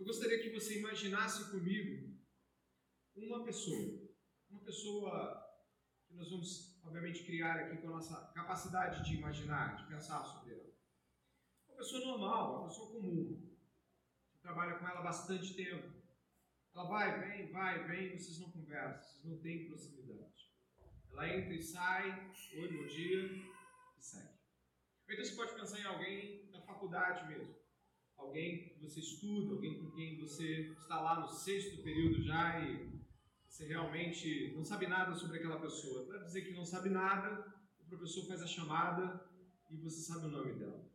eu gostaria que você imaginasse comigo uma pessoa, uma pessoa que nós vamos, obviamente, criar aqui com a nossa capacidade de imaginar, de pensar sobre ela. Uma pessoa normal, uma pessoa comum, que trabalha com ela bastante tempo. Ela vai, vem, vai, vem, vocês não conversam, vocês não têm proximidade. Ela entra e sai, oi, bom dia, e segue. Então você pode pensar em alguém da faculdade mesmo. Alguém que você estuda, alguém com quem você está lá no sexto período já e você realmente não sabe nada sobre aquela pessoa. Para dizer que não sabe nada, o professor faz a chamada e você sabe o nome dela.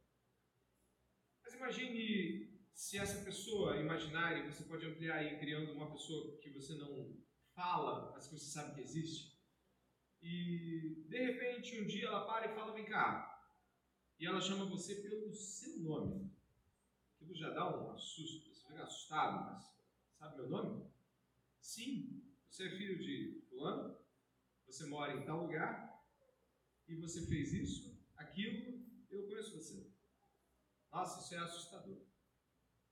Mas imagine se essa pessoa imaginária, você pode ampliar aí, criando uma pessoa que você não fala, mas que você sabe que existe. E de repente um dia ela para e fala: Vem cá. E ela chama você pelo seu nome. Aquilo já dá um susto, você fica assustado, mas sabe meu nome? Sim, você é filho de fulano, você mora em tal lugar, e você fez isso, aquilo, eu conheço você. Nossa, isso é assustador.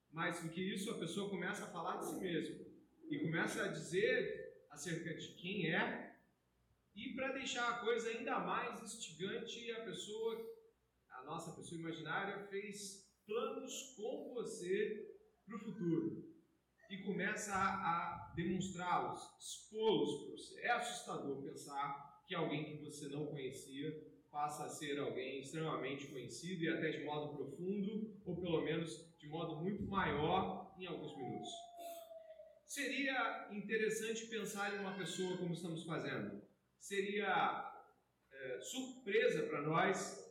Mais do que isso, a pessoa começa a falar de si mesma e começa a dizer acerca de quem é, e para deixar a coisa ainda mais instigante, a pessoa, a nossa pessoa imaginária, fez planos com você para o futuro e começa a, a demonstrá-los, expô-los para você. É assustador pensar que alguém que você não conhecia passa a ser alguém extremamente conhecido e até de modo profundo, ou pelo menos de modo muito maior em alguns minutos. Seria interessante pensar em uma pessoa como estamos fazendo. Seria é, surpresa para nós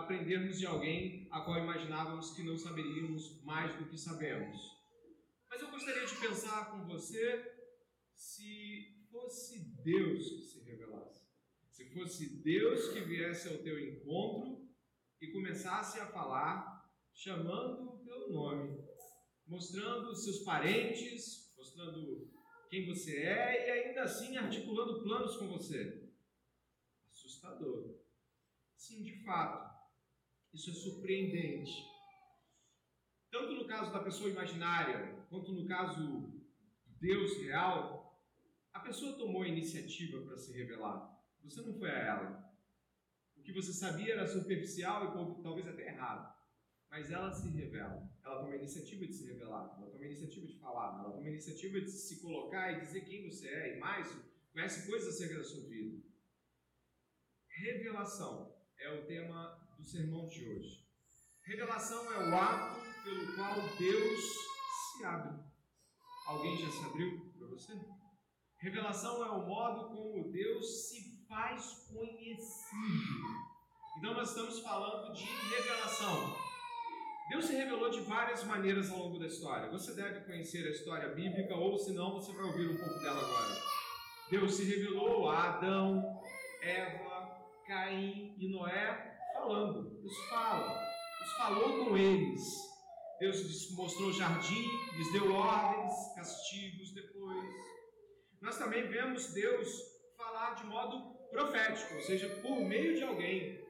aprendermos de alguém a qual imaginávamos que não saberíamos mais do que sabemos. Mas eu gostaria de pensar com você se fosse Deus que se revelasse. Se fosse Deus que viesse ao teu encontro e começasse a falar, chamando pelo nome, mostrando seus parentes, mostrando quem você é e ainda assim articulando planos com você. Assustador. Sim, de fato, isso é surpreendente. Tanto no caso da pessoa imaginária, quanto no caso do Deus real, a pessoa tomou a iniciativa para se revelar. Você não foi a ela. O que você sabia era superficial e talvez até errado. Mas ela se revela. Ela toma a iniciativa de se revelar. Ela toma a iniciativa de falar. Ela toma a iniciativa de se colocar e dizer quem você é. E mais, conhece coisas acerca da sua vida. Revelação é o tema do sermão de hoje. Revelação é o ato pelo qual Deus se abre. Alguém já se abriu para você? Revelação é o modo como Deus se faz conhecido. Então nós estamos falando de revelação. Deus se revelou de várias maneiras ao longo da história. Você deve conhecer a história bíblica, ou se não, você vai ouvir um pouco dela agora. Deus se revelou a Adão, Eva, Caim e Noé falando. Deus fala. Deus falou com eles. Deus lhes mostrou o jardim, lhes deu ordens, castigos depois. Nós também vemos Deus falar de modo profético, ou seja, por meio de alguém.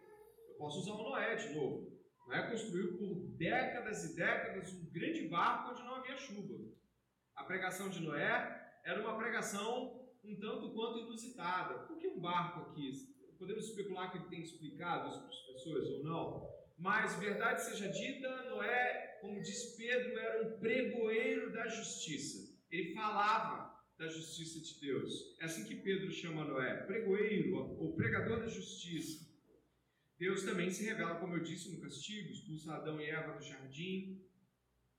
Eu posso usar o Noé de novo. Noé construiu por décadas e décadas um grande barco onde não havia chuva. A pregação de Noé era uma pregação um tanto quanto inusitada. Por que um barco aqui? Podemos especular que ele tem explicado isso para as pessoas ou não, mas, verdade seja dita, Noé, como diz Pedro, era um pregoeiro da justiça. Ele falava da justiça de Deus. É assim que Pedro chama Noé, pregoeiro, ou pregador da justiça. Deus também se revela, como eu disse, no castigo, expulsa Adão e Eva do jardim.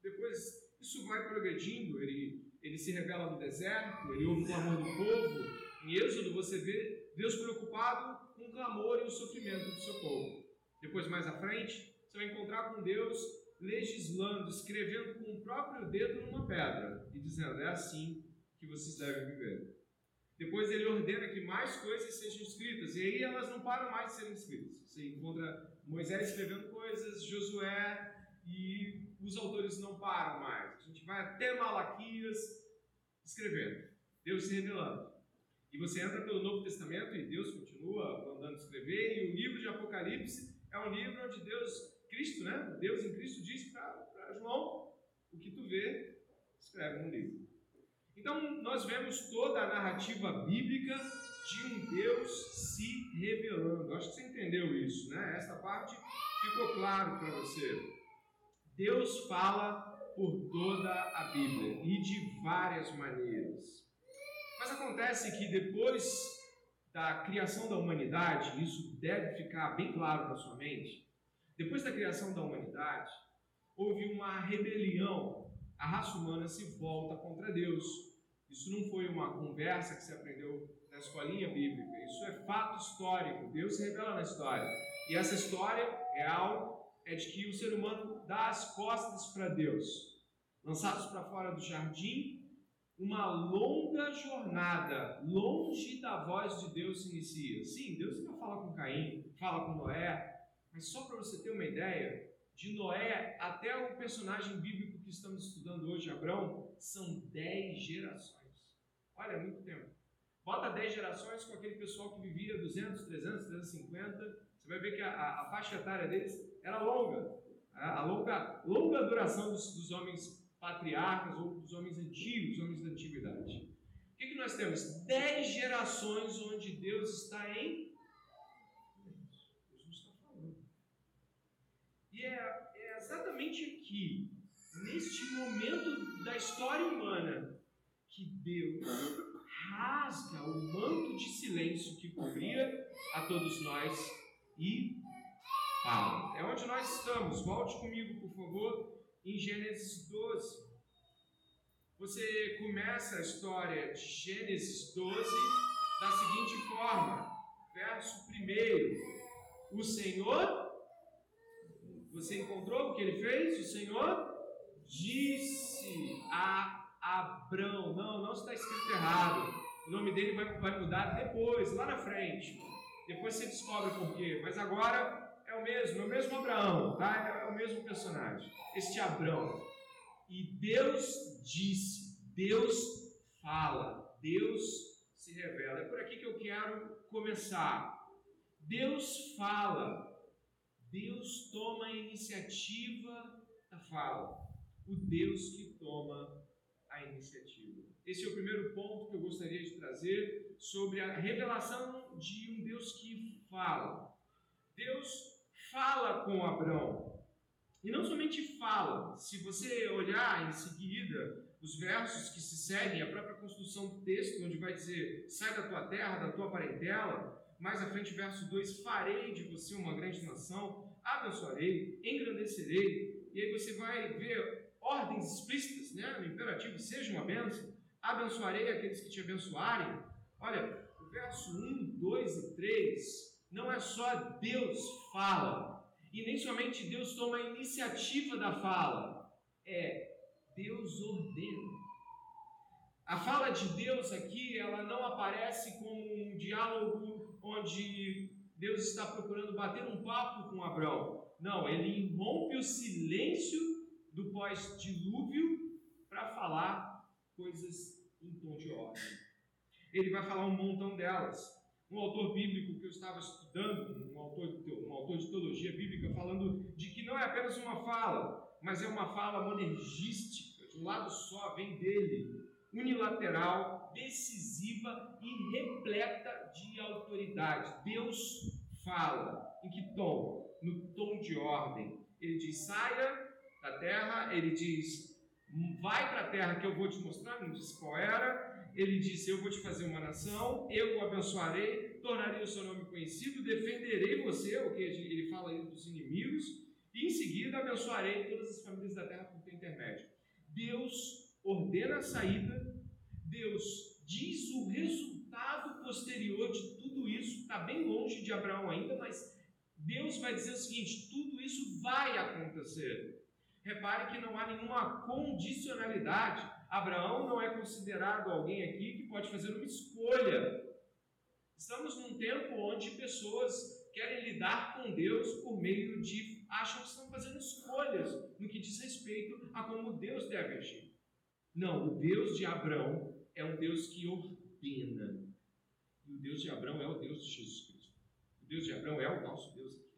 Depois, isso vai progredindo, ele, ele se revela no deserto, ele ouve o clamor do povo. Em Êxodo, você vê Deus preocupado o clamor e o sofrimento do seu povo. Depois, mais à frente, você vai encontrar com Deus legislando, escrevendo com o próprio dedo numa pedra e dizendo: é assim que vocês devem viver. Depois ele ordena que mais coisas sejam escritas, e aí elas não param mais de serem escritas. Você encontra Moisés escrevendo coisas, Josué, e os autores não param mais. A gente vai até Malaquias escrevendo, Deus se revelando. E você entra pelo Novo Testamento e Deus continua mandando escrever, e o livro de Apocalipse é um livro onde Deus, Cristo, né? Deus em Cristo diz para João: o que tu vê, escreve um livro. Então, nós vemos toda a narrativa bíblica de um Deus se revelando. Acho que você entendeu isso, né? Esta parte ficou claro para você. Deus fala por toda a Bíblia e de várias maneiras. Mas acontece que depois da criação da humanidade, isso deve ficar bem claro na sua mente. Depois da criação da humanidade, houve uma rebelião. A raça humana se volta contra Deus. Isso não foi uma conversa que se aprendeu na escolinha bíblica. Isso é fato histórico. Deus se revela na história. E essa história real é de que o ser humano dá as costas para Deus. Lançados para fora do jardim, uma longa jornada longe da voz de Deus se inicia. Sim, Deus ainda fala com Caim, fala com Noé, mas só para você ter uma ideia, de Noé até o personagem bíblico que estamos estudando hoje, Abraão, são dez gerações. Olha, é muito tempo. Bota 10 gerações com aquele pessoal que vivia 200, 300, 350. Você vai ver que a, a faixa etária deles era longa. A, longa, longa duração dos, dos, homens patriarcas ou dos homens antigos, homens da antiguidade. O que, que nós temos? 10 gerações onde Deus está em. Deus não está falando. E é, é exatamente aqui, neste momento da história humana, que Deus rasga o manto de silêncio que cobria a todos nós e fala. É onde nós estamos. Volte comigo, por favor, em Gênesis 12. Você começa a história de Gênesis 12 da seguinte forma: verso 1. O Senhor, você encontrou o que ele fez? O Senhor disse a Abrão. Não, não está escrito errado. O nome dele vai, vai mudar depois, lá na frente. Depois você descobre por quê. Mas agora é o mesmo, é o mesmo Abraão, tá? É o mesmo personagem. Este Abrão. E Deus disse, Deus fala, Deus se revela. É por aqui que eu quero começar. Deus fala, Deus toma a iniciativa da fala. O Deus que toma a iniciativa. Esse é o primeiro ponto que eu gostaria de trazer sobre a revelação de um Deus que fala. Deus fala com Abraão. E não somente fala, se você olhar em seguida os versos que se seguem, a própria construção do texto, onde vai dizer: sai da tua terra, da tua parentela, mais à frente, verso 2: farei de você uma grande nação, abençoarei, engrandecerei. E aí você vai ver ordens explícitas, né, no imperativo, seja uma bênção, abençoarei aqueles que te abençoarem. Olha, o verso 1, 2 e 3, não é só Deus fala, e nem somente Deus toma a iniciativa da fala, é Deus ordena. A fala de Deus aqui, ela não aparece como um diálogo onde Deus está procurando bater um papo com Abraão. Não, ele irrompe o silêncio do pós-dilúvio para falar coisas em tom de ordem. Ele vai falar um montão delas. Um autor bíblico que eu estava estudando, um autor, um autor de teologia bíblica, falando de que não é apenas uma fala, mas é uma fala monergística, de um lado só, vem dele, unilateral, decisiva e repleta de autoridade. Deus fala. Em que tom? No tom de ordem. Ele diz: saia da terra, ele diz: Vai para a terra que eu vou te mostrar, não disse qual era. Ele disse: Eu vou te fazer uma nação, eu o abençoarei, tornarei o seu nome conhecido, defenderei você, o que ele fala aí dos inimigos, e em seguida abençoarei todas as famílias da terra por teu intermédio. Deus ordena a saída, Deus diz o resultado posterior de tudo isso, está bem longe de Abraão ainda, mas Deus vai dizer o seguinte: tudo isso vai acontecer. Repare que não há nenhuma condicionalidade. Abraão não é considerado alguém aqui que pode fazer uma escolha. Estamos num tempo onde pessoas querem lidar com Deus por meio de acham que estão fazendo escolhas no que diz respeito a como Deus deve agir. Não, o Deus de Abraão é um Deus que ordena. E o Deus de Abraão é o Deus de Jesus Cristo. O Deus de Abraão é o nosso Deus aqui.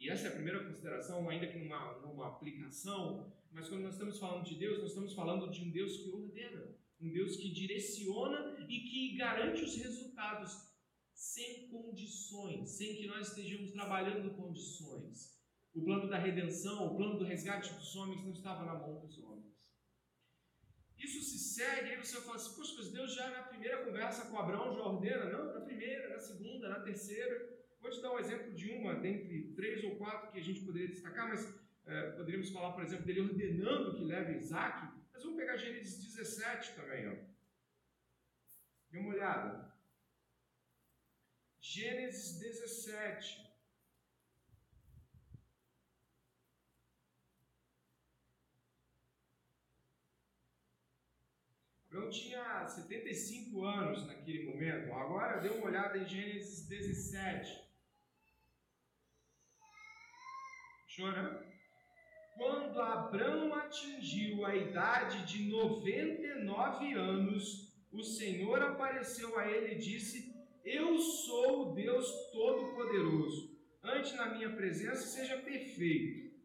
E essa é a primeira consideração, ainda que numa, numa aplicação Mas quando nós estamos falando de Deus, nós estamos falando de um Deus que ordena, um Deus que direciona e que garante os resultados sem condições, sem que nós estejamos trabalhando condições. O plano da redenção, o plano do resgate dos homens não estava na mão dos homens. Isso se segue, aí você fala assim, poxa, mas Deus já na primeira conversa com Abraão já ordena? Não, na primeira, na segunda, na terceira. Vou te dar um exemplo de uma, dentre três ou quatro que a gente poderia destacar, mas é, poderíamos falar, por exemplo, dele ordenando que leve Isaac. Mas vamos pegar Gênesis 17 também, ó. Dê uma olhada. Gênesis 17. Abraão tinha 75 anos naquele momento. Agora dê uma olhada em Gênesis 17. Chorando. Quando Abraão atingiu a idade de 99 anos, o Senhor apareceu a ele e disse: Eu sou o Deus Todo-Poderoso. Ante na minha presença, seja perfeito.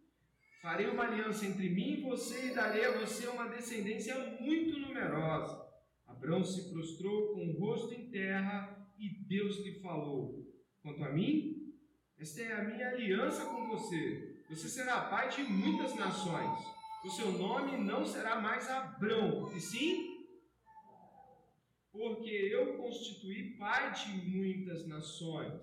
Farei uma aliança entre mim e você e darei a você uma descendência muito numerosa. Abraão se prostrou com o rosto em terra e Deus lhe falou: Quanto a mim, esta é a minha aliança com você. Você será pai de muitas nações. O seu nome não será mais Abrão, e sim, porque eu constituí pai de muitas nações.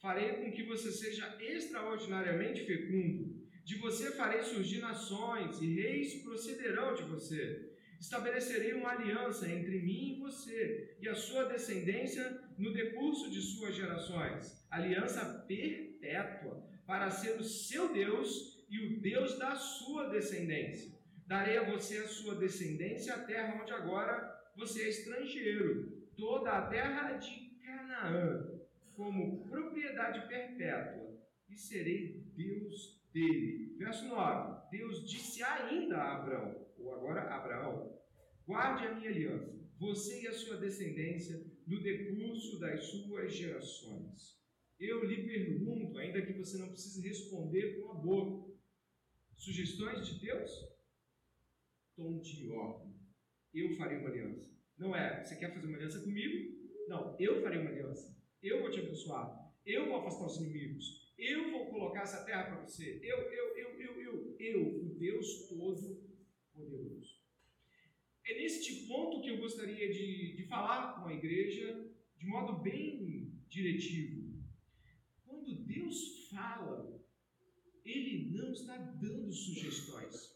Farei com que você seja extraordinariamente fecundo de você farei surgir nações, e reis procederão de você. Estabelecerei uma aliança entre mim e você, e a sua descendência no decurso de suas gerações aliança perpétua, para ser o seu Deus e o Deus da sua descendência. Darei a você a sua descendência a terra onde agora você é estrangeiro, toda a terra de Canaã, como propriedade perpétua, e serei Deus dele. Verso 9: Deus disse ainda a Abraão, ou agora Abraão: guarde a minha aliança, você e a sua descendência, no decurso das suas gerações. Eu lhe pergunto, ainda que você não precise responder com a boca, sugestões de Deus? Tom de ordem. Eu farei uma aliança. Não é, você quer fazer uma aliança comigo? Não, eu farei uma aliança. Eu vou te abençoar. Eu vou afastar os inimigos. Eu vou colocar essa terra para você. Eu, eu, eu, eu, eu, eu, o Deus Todo-Poderoso. É neste ponto que eu gostaria de, de falar com a igreja de modo bem diretivo. Quando Deus fala, Ele não está dando sugestões.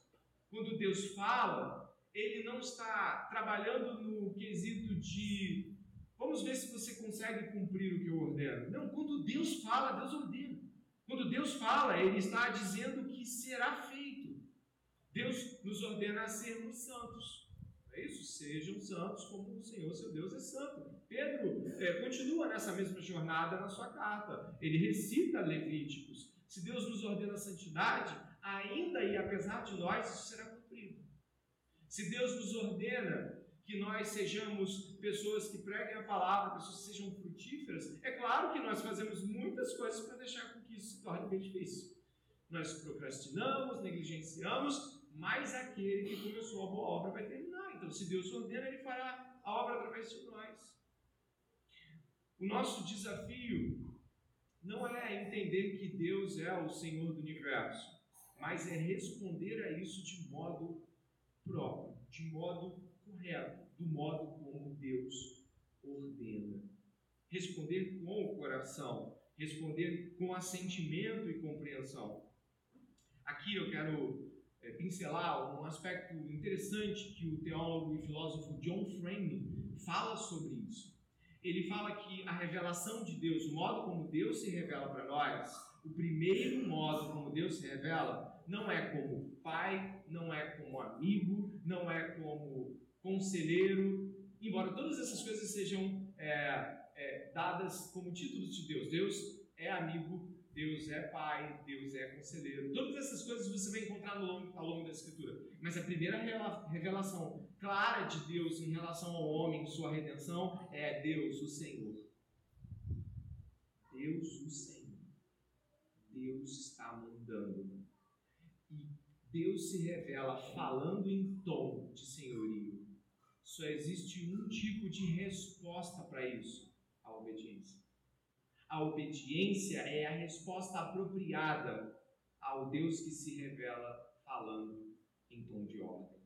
Quando Deus fala, Ele não está trabalhando no quesito de vamos ver se você consegue cumprir o que eu ordeno. Não, quando Deus fala, Deus ordena. Quando Deus fala, Ele está dizendo que será feito. Deus nos ordena a sermos santos. É isso? Sejam santos como o Senhor, seu Deus, é santo. Pedro é, continua nessa mesma jornada na sua carta. Ele recita Levíticos. Se Deus nos ordena santidade, ainda e apesar de nós, isso será cumprido. Se Deus nos ordena que nós sejamos pessoas que preguem a palavra, pessoas que sejam frutíferas, é claro que nós fazemos muitas coisas para deixar com que isso se torne bem difícil. Nós procrastinamos, negligenciamos, mas aquele que começou a boa obra vai terminar. Então, se Deus ordena, Ele fará a obra através de nós. O nosso desafio não é entender que Deus é o Senhor do universo, mas é responder a isso de modo próprio, de modo correto, do modo como Deus ordena. Responder com o coração, responder com assentimento e compreensão. Aqui eu quero é, pincelar um aspecto interessante que o teólogo e filósofo John Frame fala sobre isso. Ele fala que a revelação de Deus, o modo como Deus se revela para nós, o primeiro modo como Deus se revela, não é como pai, não é como amigo, não é como conselheiro, embora todas essas coisas sejam é, é, dadas como títulos de Deus. Deus é amigo, Deus é pai, Deus é conselheiro. Todas essas coisas você vai encontrar ao longo, ao longo da Escritura. Mas a primeira revelação clara de Deus em relação ao homem, sua redenção, é Deus, o Senhor. Deus, o Senhor. Deus está mandando. E Deus se revela falando em tom de senhorio. Só existe um tipo de resposta para isso: a obediência. A obediência é a resposta apropriada ao Deus que se revela falando em tom de ordem.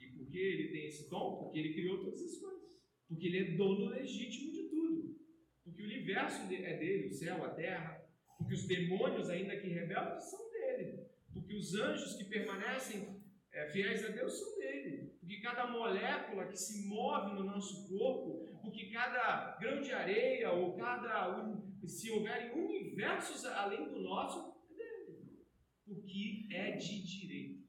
E por que ele tem esse tom? Porque ele criou todas as coisas. Porque ele é dono legítimo de tudo. Porque o universo é dele, o céu, a terra. Porque os demônios, ainda que rebeldes, são dele. Porque os anjos que permanecem é, fiéis a Deus são dele. Porque cada molécula que se move no nosso corpo, porque cada grão de areia ou cada. se houverem universos além do nosso, é dele. Porque é de direito.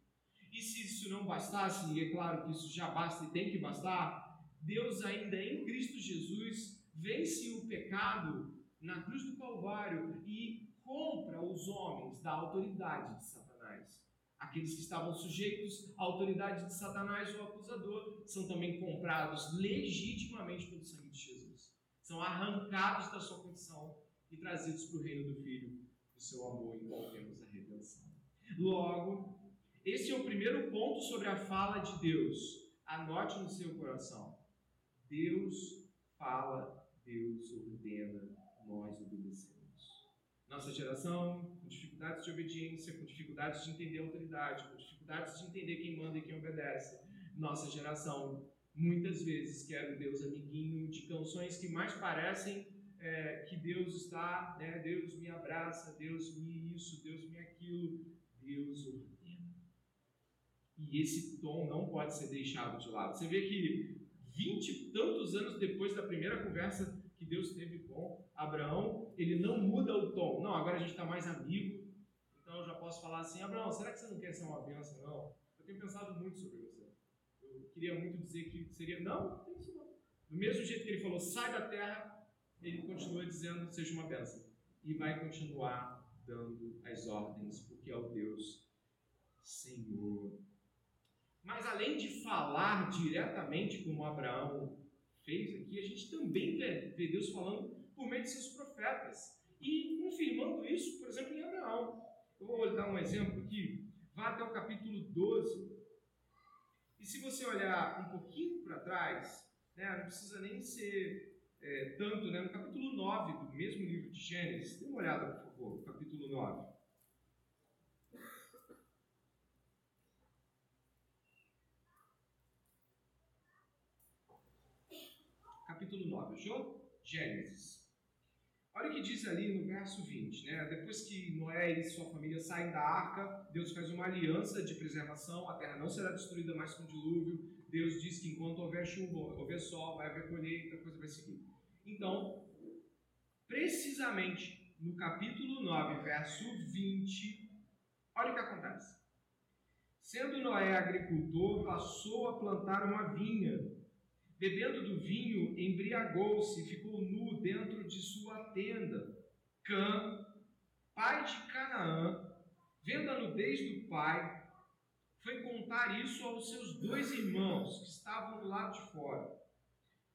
E se isso não bastasse, e é claro que isso já basta e tem que bastar, Deus ainda em Cristo Jesus vence o pecado na cruz do Calvário e compra os homens da autoridade de Satanás. Aqueles que estavam sujeitos à autoridade de Satanás, o acusador, são também comprados legitimamente pelo sangue de Jesus. São arrancados da sua condição e trazidos para o reino do Filho, do seu amor, em temos a redenção. Logo, esse é o primeiro ponto sobre a fala de Deus. Anote no seu coração. Deus fala, Deus ordena, nós obedecemos. Nossa geração, dificuldades de obediência, com dificuldades de entender a autoridade, com dificuldades de entender quem manda e quem obedece. Nossa geração, muitas vezes, quer o Deus amiguinho de canções que mais parecem é, que Deus está, né? Deus me abraça, Deus me isso, Deus me aquilo. Deus ordena. E esse tom não pode ser deixado de lado. Você vê que vinte tantos anos depois da primeira conversa que Deus teve com Abraão, ele não muda o tom. Não, agora a gente está mais amigo, então eu já posso falar assim: Abraão, será que você não quer ser uma bênção? Não. Eu tenho pensado muito sobre você. Eu queria muito dizer que seria. Não, não tem isso não. Do mesmo jeito que ele falou, sai da terra, ele continua dizendo, seja uma bênção. E vai continuar dando as ordens, porque é o Deus Senhor. Mas além de falar diretamente como Abraão fez aqui, a gente também vê, vê Deus falando por meio de seus profetas e confirmando isso, por exemplo, em Abraão. Eu vou dar um exemplo aqui. Vá até o capítulo 12. E se você olhar um pouquinho para trás, né, não precisa nem ser é, tanto, né, no capítulo 9 do mesmo livro de Gênesis, dê uma olhada, por favor, capítulo 9. Capítulo 9, achou? Gênesis. Olha o que diz ali no verso 20, né? Depois que Noé e sua família saem da arca, Deus faz uma aliança de preservação, a terra não será destruída mais com dilúvio. Deus diz que enquanto houver chuva, houver sol, vai haver colheita, a coisa vai seguir. Então, precisamente no capítulo 9, verso 20, olha o que acontece. Sendo Noé agricultor, passou a plantar uma vinha Bebendo do vinho, embriagou-se e ficou nu dentro de sua tenda. Cã, pai de Canaã, vendo a nudez do pai, foi contar isso aos seus dois irmãos que estavam do lado de fora.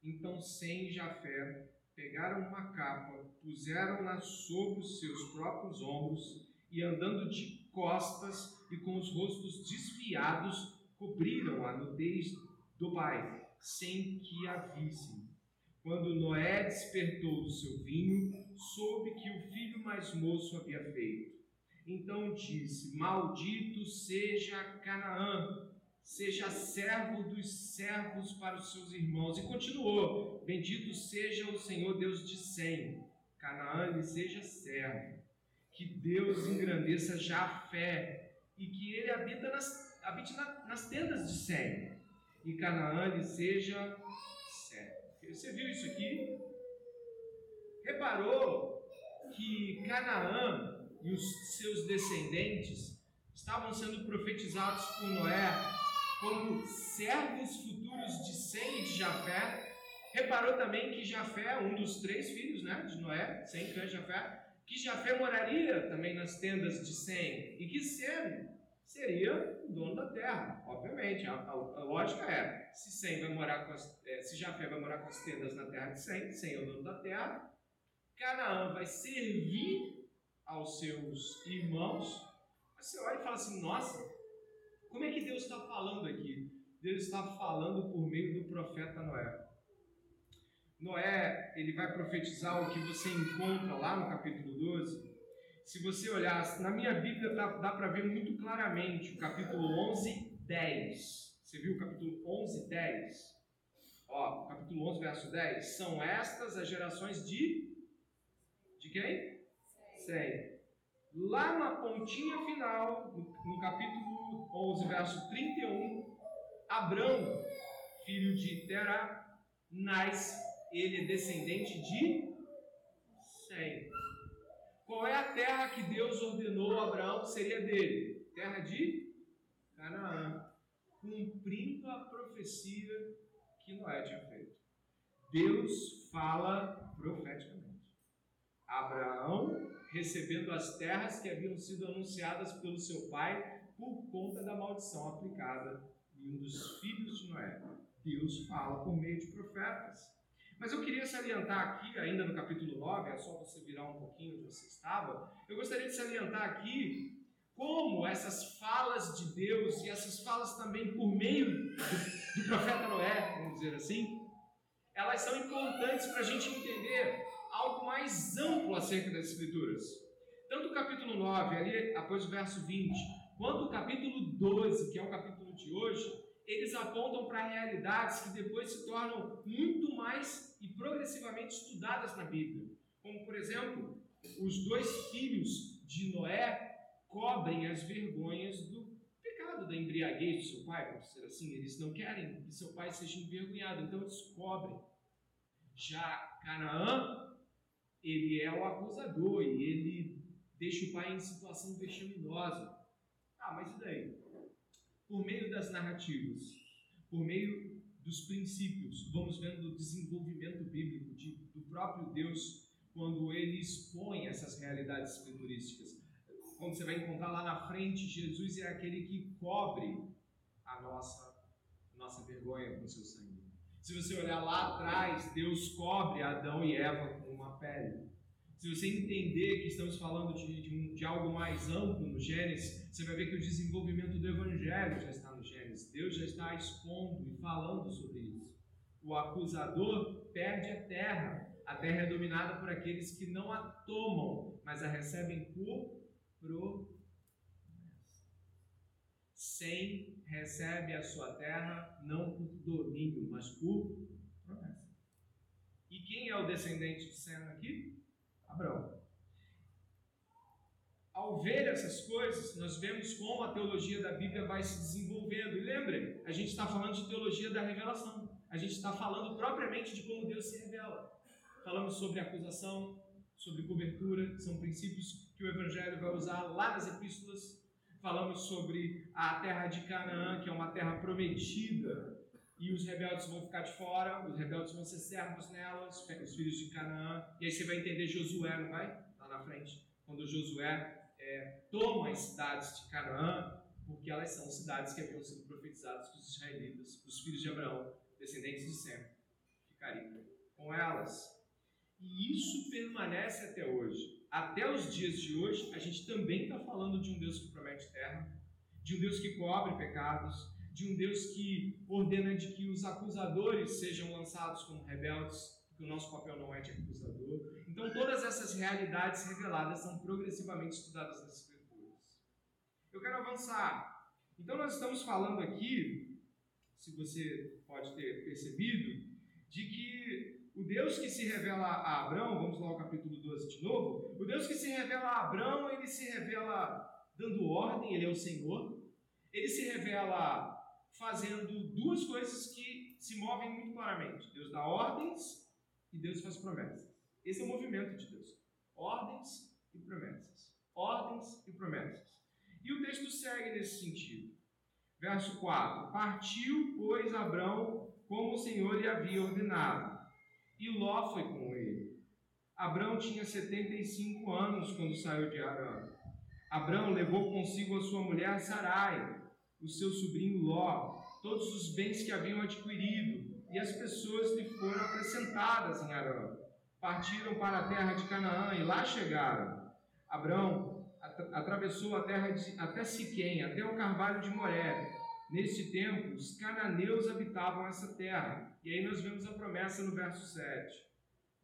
Então Sem e Jafé pegaram uma capa, puseram-na sobre os seus próprios ombros e, andando de costas e com os rostos desviados, cobriram a nudez do pai sem que a vissem. Quando Noé despertou do seu vinho, soube que o filho mais moço havia feito. Então disse: Maldito seja Canaã, seja servo dos servos para os seus irmãos. E continuou: Bendito seja o Senhor Deus de Sem, Canaã lhe seja servo. Que Deus engrandeça Jafé e que ele habita nas, habite na, nas tendas de Sem e Canaã lhe seja servo. Você viu isso aqui? Reparou que Canaã e os seus descendentes estavam sendo profetizados por Noé como servos futuros de Sem e de Jafé. Reparou também que Jafé, um dos três filhos né, de Noé, Sem, Cã e Jafé, que Jafé moraria também nas tendas de Sem e que Sem seria o dono da terra, obviamente. A, a, a lógica é, se Sem vai morar com as, é, se Jafé vai morar com as tendas na terra de Sem, Sem é o dono da terra, Canaã vai servir aos seus irmãos. Você olha e fala assim, nossa, Como é que Deus está falando aqui? Deus está falando por meio do profeta Noé. Noé, ele vai profetizar o que você encontra lá no capítulo 12. Se você olhar, na minha Bíblia dá, dá para ver muito claramente o capítulo 11, 10. Você viu o capítulo 11, 10? Ó, capítulo 11, verso 10. São estas as gerações de. De quem? Sem. Lá na pontinha final, no, no capítulo 11, verso 31, Abrão, filho de Terá, nasce ele é descendente de Sem. Qual é a terra que Deus ordenou a Abraão que seria dele? Terra de Canaã. Cumprindo a profecia que Noé tinha feito. Deus fala profeticamente. Abraão recebendo as terras que haviam sido anunciadas pelo seu pai por conta da maldição aplicada em um dos filhos de Noé. Deus fala por meio de profetas. Mas eu queria salientar aqui, ainda no capítulo 9, é só você virar um pouquinho onde você estava, eu gostaria de salientar aqui como essas falas de Deus e essas falas também por meio do, profeta Noé, vamos dizer assim, elas são importantes para a gente entender algo mais amplo acerca das Escrituras. Tanto o capítulo 9, ali após o verso 20, quanto o capítulo 12, que é o capítulo de hoje, eles apontam para realidades que depois se tornam muito mais e progressivamente estudadas na Bíblia. Como, por exemplo, os dois filhos de Noé cobrem as vergonhas do pecado da embriaguez de seu pai, por ser assim. Eles não querem que seu pai seja envergonhado, então eles cobrem. Já Canaã, ele é o acusador e ele deixa o pai em situação vexaminosa. Ah, mas e daí? Por meio das narrativas, por meio dos princípios, vamos vendo o desenvolvimento bíblico de, do próprio Deus quando ele expõe essas realidades escriturísticas. Quando você vai encontrar lá na frente, Jesus é aquele que cobre a nossa, nossa vergonha com seu sangue. Se você olhar lá atrás, Deus cobre Adão e Eva com uma pele. Se você entender que estamos falando de, de, um, de, algo mais amplo no Gênesis, você vai ver que o desenvolvimento do Evangelho já está no Gênesis. Deus já está expondo e falando sobre isso. O acusador perde a terra. A terra é dominada por aqueles que não a tomam, mas a recebem por promessa. Sem recebe a sua terra não por domínio, mas por promessa. E quem é o descendente de Sem aqui? Abraão. Ao ver essas coisas, nós vemos como a teologia da Bíblia vai se desenvolvendo. E lembrem, a gente está falando de teologia da revelação. A gente está falando propriamente de como Deus se revela. Falamos sobre acusação, sobre cobertura, são princípios que o Evangelho vai usar lá nas epístolas. Falamos sobre a terra de Canaã, que é uma terra prometida e os rebeldes vão ficar de fora, os rebeldes vão ser servos nela, os filhos de Canaã. E aí você vai entender Josué, não vai? Lá na frente. Quando Josué é, toma as cidades de Canaã, porque elas são cidades que haviam sido profetizadas para os israelitas, os filhos de Abraão, descendentes de Sem, ficariam com elas. E isso permanece até hoje. Até os dias de hoje, a gente também está falando de um Deus que promete terra, de um Deus que cobre pecados, de um Deus que ordena de que os acusadores sejam lançados como rebeldes, porque o nosso papel não é de acusador. Então, todas essas realidades reveladas são progressivamente estudadas nas Escrituras. Eu quero avançar. Então, nós estamos falando aqui, se você pode ter percebido, de que o Deus que se revela a Abraão, vamos lá ao capítulo 12 de novo, o Deus que se revela a Abraão, ele se revela dando ordem, ele é o Senhor, ele se revela fazendo duas coisas que se movem muito claramente. Deus dá ordens e Deus faz promessas. Esse é o movimento de Deus. Ordens e promessas. Ordens e promessas. E o texto segue nesse sentido. Verso 4: Partiu, pois, Abrão como o Senhor lhe havia ordenado, e Ló foi com ele. Abrão tinha 75 anos quando saiu de Arã. Abrão levou consigo a sua mulher Sarai, o seu sobrinho Ló, todos os bens que haviam adquirido, e as pessoas lhe foram acrescentadas em Arã. Partiram para a terra de Canaã e lá chegaram. Abrão, atravessou a terra de, até Siquém, até o carvalho de Moré. Neste tempo, os cananeus habitavam essa terra. E aí nós vemos a promessa no verso 7.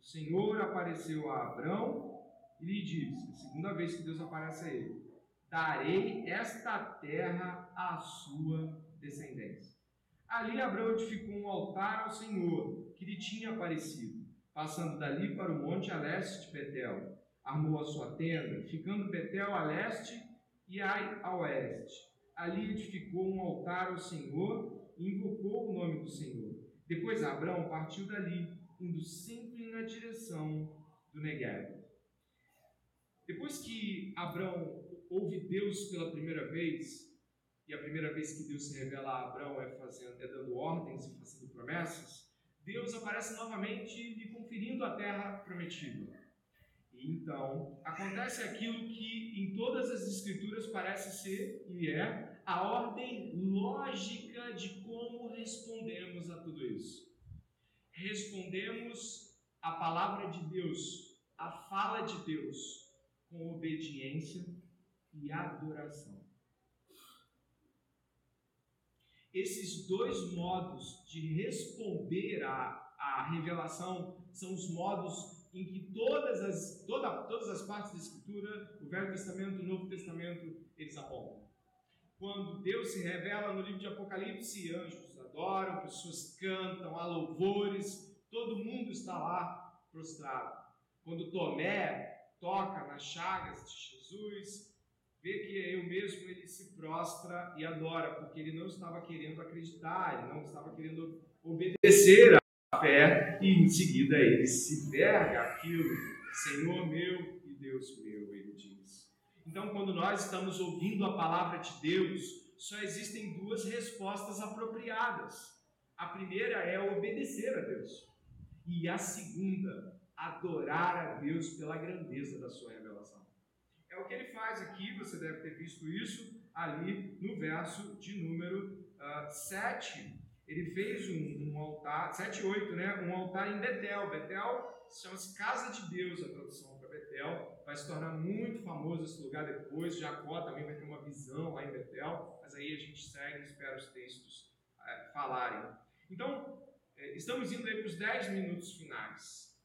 O Senhor apareceu a Abrão e lhe disse, a segunda vez que Deus aparece a ele, darei esta terra à sua descendência. Ali Abraão edificou um altar ao Senhor, que lhe tinha aparecido, passando dali para o monte a leste de Betel. Armou a sua tenda, ficando Betel a leste e Ai a oeste. Ali edificou um altar ao Senhor e invocou o nome do Senhor. Depois Abraão partiu dali, indo sempre na direção do Negev. Depois que Abraão ouve Deus pela primeira vez, e a primeira vez que Deus se revela a Abraão é, fazendo, é dando ordens e fazendo promessas, Deus aparece novamente lhe conferindo a terra prometida. E então acontece aquilo que em todas as escrituras parece ser e é a ordem lógica de como respondemos a tudo isso. Respondemos a palavra de Deus, a fala de Deus, com obediência e adoração. Esses dois modos de responder à, à revelação são os modos em que todas as, toda, todas as partes da Escritura, o Velho Testamento o Novo Testamento, eles apontam. Quando Deus se revela no livro de Apocalipse, anjos adoram, pessoas cantam, há louvores, todo mundo está lá prostrado. Quando Tomé toca nas chagas de Jesus, vê que é eu mesmo, ele se prostra e adora, porque ele não estava querendo acreditar, ele não estava querendo obedecer à fé, e em seguida ele se verga aquilo, Senhor meu e Deus meu, ele diz. Então, quando nós estamos ouvindo a palavra de Deus, só existem duas respostas apropriadas. A primeira é obedecer a Deus, e a segunda, adorar a Deus pela grandeza da sua. É o que ele faz aqui, você deve ter visto isso ali no verso de número uh, ah, 7. Ele fez um, um altar, 7 e 8, né? Um altar em Betel. Betel chama-se Casa de Deus, a tradução para Betel. Vai se tornar muito famoso esse lugar depois. Jacó também vai ter uma visão lá em Betel. Mas aí a gente segue e espera os textos uh, falarem. Então, eh, estamos indo aí para os 10 minutos finais.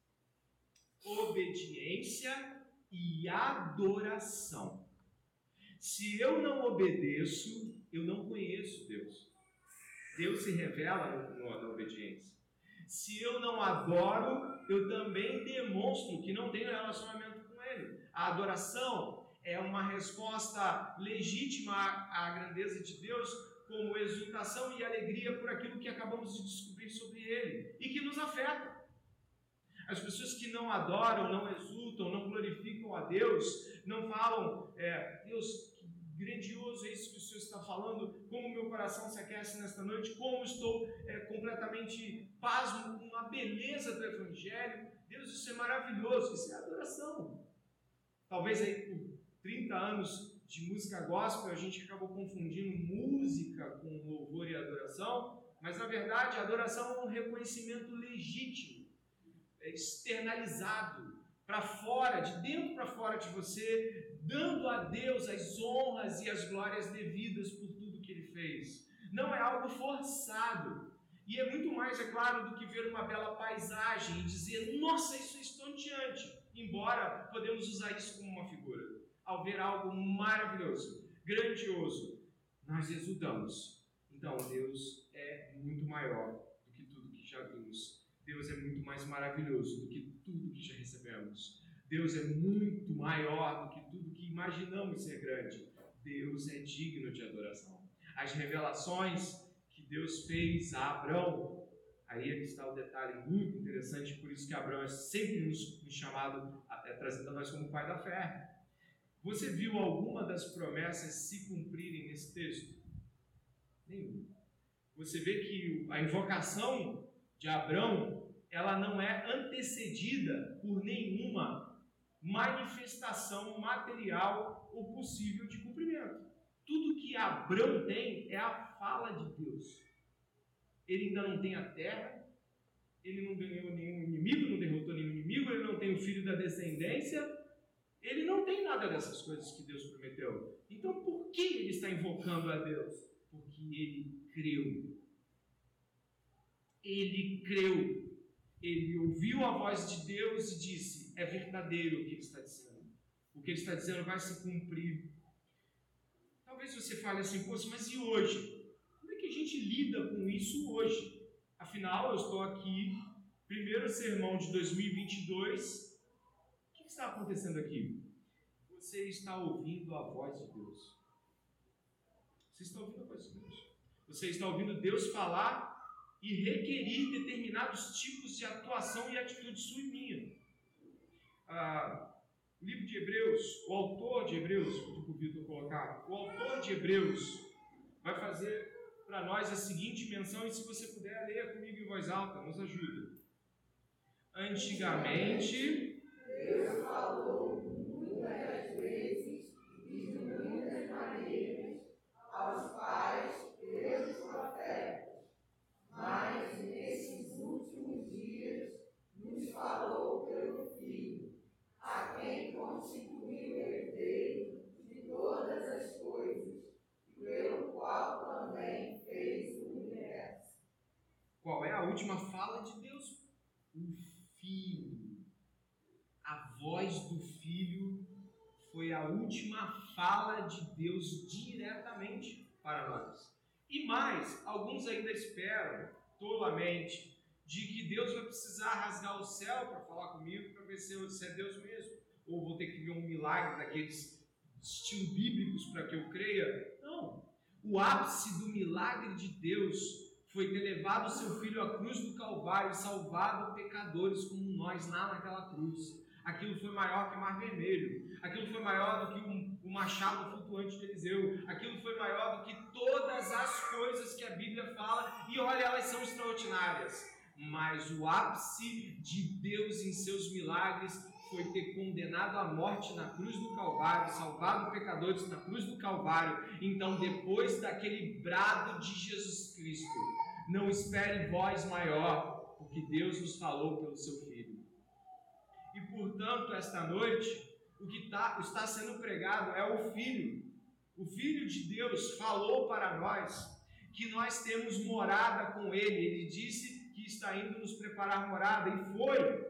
Obediência e adoração. Se eu não obedeço, eu não conheço Deus. Deus se revela na obediência. Se eu não adoro, eu também demonstro que não tenho relacionamento com Ele. A adoração é uma resposta legítima à grandeza de Deus, como exultação e alegria por aquilo que acabamos de descobrir sobre Ele e que nos afeta. As pessoas que não adoram, não exultam, não glorificam a Deus, não falam, é, Deus, que grandioso é isso que o Senhor está falando, como meu coração se aquece nesta noite, como estou é, completamente pasmo com a beleza do Evangelho. Deus, isso é maravilhoso, isso é adoração. Talvez aí por 30 anos de música gospel a gente acabou confundindo música com louvor e adoração, mas na verdade a adoração é um reconhecimento legítimo externalizado para fora, de dentro para fora de você, dando a Deus as honras e as glórias devidas por tudo que ele fez. Não é algo forçado. E é muito mais, é claro, do que ver uma bela paisagem e dizer, nossa, isso é estonteante. Embora podemos usar isso como uma figura. Ao ver algo maravilhoso, grandioso, nós exultamos. Então, Deus é muito maior do que tudo que já vimos Deus é muito mais maravilhoso do que tudo que já recebemos. Deus é muito maior do que tudo que imaginamos ser grande. Deus é digno de adoração. As revelações que Deus fez a Abraão, aí é está o detalhe muito interessante, por isso que Abraão é sempre nos, nos chamado, é, trazendo a nós como pai da fé. Você viu alguma das promessas se cumprirem nesse texto? Nenhuma. Você vê que a invocação de Abraão ela não é antecedida por nenhuma manifestação material ou possível de cumprimento. Tudo que Abraão tem é a fala de Deus. Ele ainda não tem a terra, ele não ganhou nenhum inimigo, não derrotou nenhum inimigo, ele não tem o filho da descendência, Ele não tem nada dessas coisas que Deus prometeu. Então por que ele está invocando a Deus? Porque ele creu. Ele creu. Ele ouviu a voz de Deus e disse: É verdadeiro o que ele está dizendo. O que ele está dizendo vai se cumprir. Talvez você fale assim, poxa, mas e hoje? Como é que a gente lida com isso hoje? Afinal, eu estou aqui, primeiro sermão de 2022 que está acontecendo aqui? Você está ouvindo a voz de Deus. Você está ouvindo a voz de Deus. Você está ouvindo Deus falar e requerir determinados tipos de atuação e atitude sua e minha. Ah, o livro de Hebreus, o autor de Hebreus, vou para o Vitor colocar, o autor de Hebreus vai fazer para nós a seguinte menção, e se você puder, leia comigo em voz alta, nos ajuda. Antigamente, Deus falou muitas vezes e de muitas maneiras aos pais pelos profetas, mas nesses últimos dias nos falou pelo Filho, a quem constituiu herdeiro de todas as coisas, e pelo qual também fez o universo. Qual é a última fala de Deus? O Filho voz do Filho foi a última fala de Deus diretamente para nós. E mais, alguns ainda esperam, tolamente, de que Deus vai precisar rasgar o céu para falar comigo, para ver se é Deus mesmo. Ou vou ter que ver um milagre daqueles estilo bíblicos para que eu creia. Não. O ápice do milagre de Deus foi ter levado seu filho à cruz do Calvário e salvado pecadores como nós lá naquela cruz aquilo foi maior que o mar vermelho, aquilo foi maior do que um, um machado flutuante de Eliseu, aquilo foi maior do que todas as coisas que a Bíblia fala, e olha, elas são extraordinárias. Mas o ápice de Deus em seus milagres foi ter condenado a morte na cruz do Calvário, salvado pecadores na cruz do Calvário. Então, depois daquele brado de Jesus Cristo, não espere voz maior, porque Deus nos falou pelo seu Filho. E portanto, esta noite, o que tá, está sendo pregado é o Filho. O Filho de Deus falou para nós que nós temos morada com Ele. Ele disse que está indo nos preparar morada, e foi.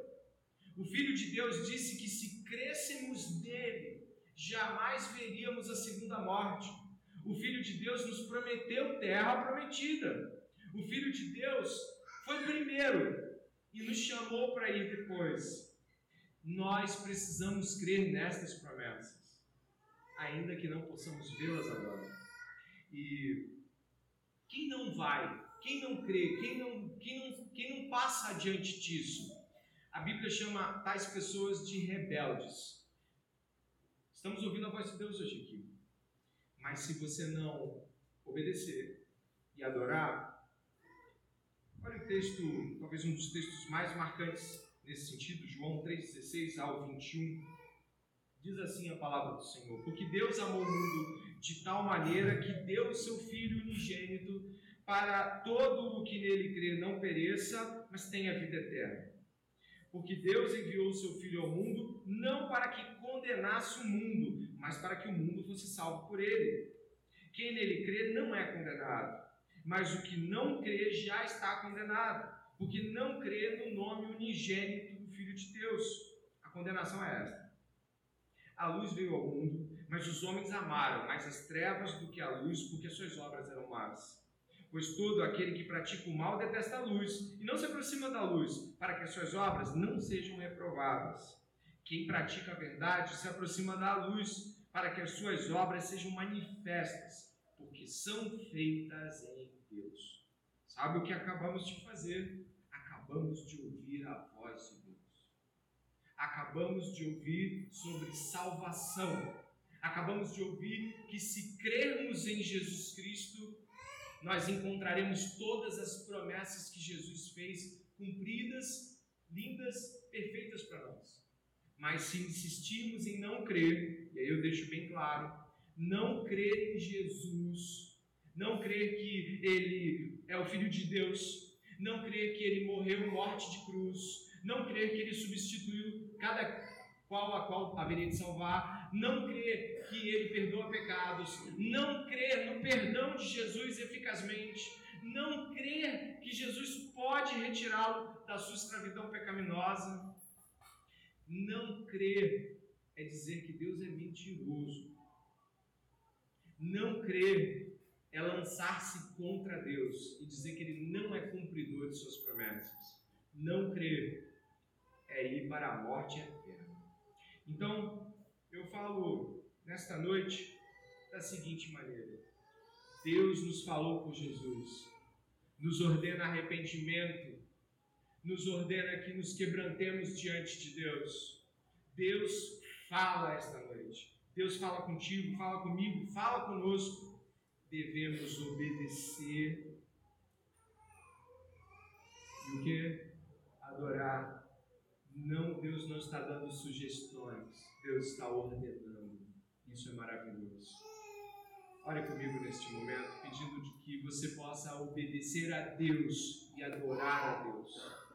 O Filho de Deus disse que se crêssemos nele, jamais veríamos a segunda morte. O Filho de Deus nos prometeu terra prometida. O Filho de Deus foi primeiro e nos chamou para ir depois. Nós precisamos crer nestas promessas, ainda que não possamos vê-las agora. E quem não vai, quem não crê, quem não, quem não, quem não passa adiante disso, a Bíblia chama tais pessoas de rebeldes. Estamos ouvindo a voz de Deus hoje aqui. Mas se você não obedecer e adorar, olha o texto, talvez um dos textos mais marcantes nesse sentido, João 3,16 ao 21, diz assim a palavra do Senhor: Porque Deus amou o mundo de tal maneira que deu o seu Filho unigênito para todo o que nele crê não pereça, mas tenha vida eterna. Porque Deus enviou o seu Filho ao mundo não para que condenasse o mundo, mas para que o mundo fosse salvo por ele. Quem nele crê não é condenado, mas o que não crê já está condenado porque não crê no nome unigênito do Filho de Deus. A condenação é esta. A luz veio ao mundo, mas os homens amaram mais as trevas do que a luz, porque suas obras eram más. Pois todo aquele que pratica o mal detesta a luz e não se aproxima da luz, para que as suas obras não sejam reprovadas. Quem pratica a verdade se aproxima da luz, para que as suas obras sejam manifestas, porque são feitas em Deus. Sabe o que acabamos de fazer? Acabamos de ouvir a voz de Deus. Acabamos de ouvir sobre salvação. Acabamos de ouvir que se crermos em Jesus Cristo, nós encontraremos todas as promessas que Jesus fez cumpridas, lindas, perfeitas para nós. Mas se insistirmos em não crer, e aí eu deixo bem claro, não crer em Jesus, não crer que Ele é o Filho de Deus, não crer que ele morreu morte de cruz, não crer que ele substituiu cada qual a qual haveria de salvar, não crer que ele perdoa pecados, não crer no perdão de Jesus eficazmente, não crer que Jesus pode retirá-lo da sua escravidão pecaminosa, não crer é dizer que Deus é mentiroso. Não crer é lançar-se contra Deus e dizer que Ele não é cumpridor de suas promessas. Não crer é ir para a morte eterna. Então, eu falo nesta noite da seguinte maneira: Deus nos falou por Jesus, nos ordena arrependimento, nos ordena que nos quebrantemos diante de Deus. Deus fala esta noite. Deus fala contigo, fala comigo, fala conosco devemos obedecer e o que? Adorar. Não, Deus não está dando sugestões, Deus está ordenando. Isso é maravilhoso. Olha comigo neste momento, pedindo de que você possa obedecer a Deus e adorar a Deus.